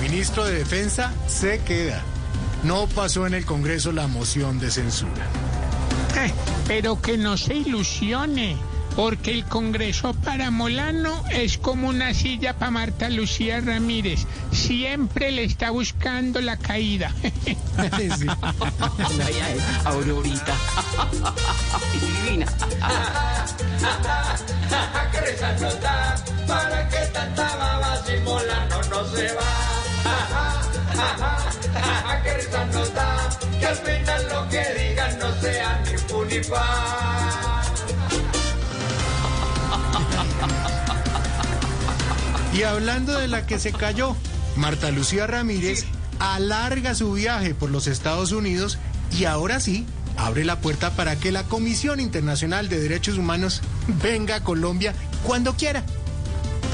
Ministro de Defensa, se queda. No pasó en el Congreso la moción de censura. Eh, pero que no se ilusione, porque el Congreso para Molano es como una silla para Marta Lucía Ramírez. Siempre le está buscando la caída. Sí. Aurorita. Divina. Y hablando de la que se cayó, Marta Lucía Ramírez alarga su viaje por los Estados Unidos y ahora sí abre la puerta para que la Comisión Internacional de Derechos Humanos venga a Colombia cuando quiera.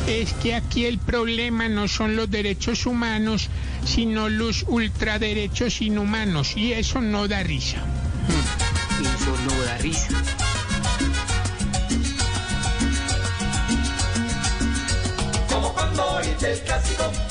Es que aquí el problema no son los derechos humanos, sino los ultraderechos inhumanos. Y eso no da risa. Eso no da risa.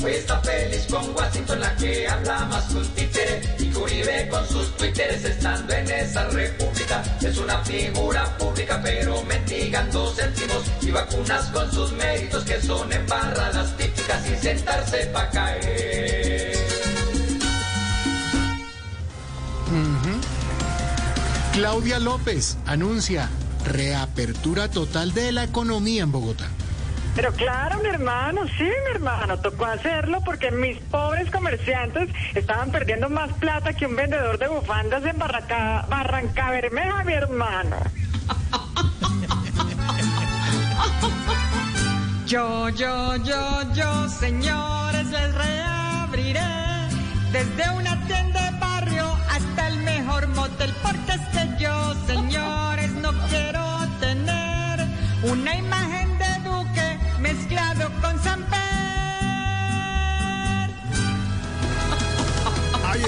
Está feliz con Washington, la que habla más que un títere. Y Uribe con sus twitteres estando en esa república. Es una figura pública, pero mendigando céntimos. Y vacunas con sus méritos, que son embarradas típicas y sentarse pa' caer. Claudia López anuncia reapertura total de la economía en Bogotá. Pero claro, mi hermano, sí, mi hermano, tocó hacerlo porque mis pobres comerciantes estaban perdiendo más plata que un vendedor de bufandas en Barranca, Barranca Bermeja, mi hermano. Yo, yo, yo, yo, señores, les reabriré desde una tienda de barrio hasta el mejor motel, porque es que yo, señores, no quiero tener una imagen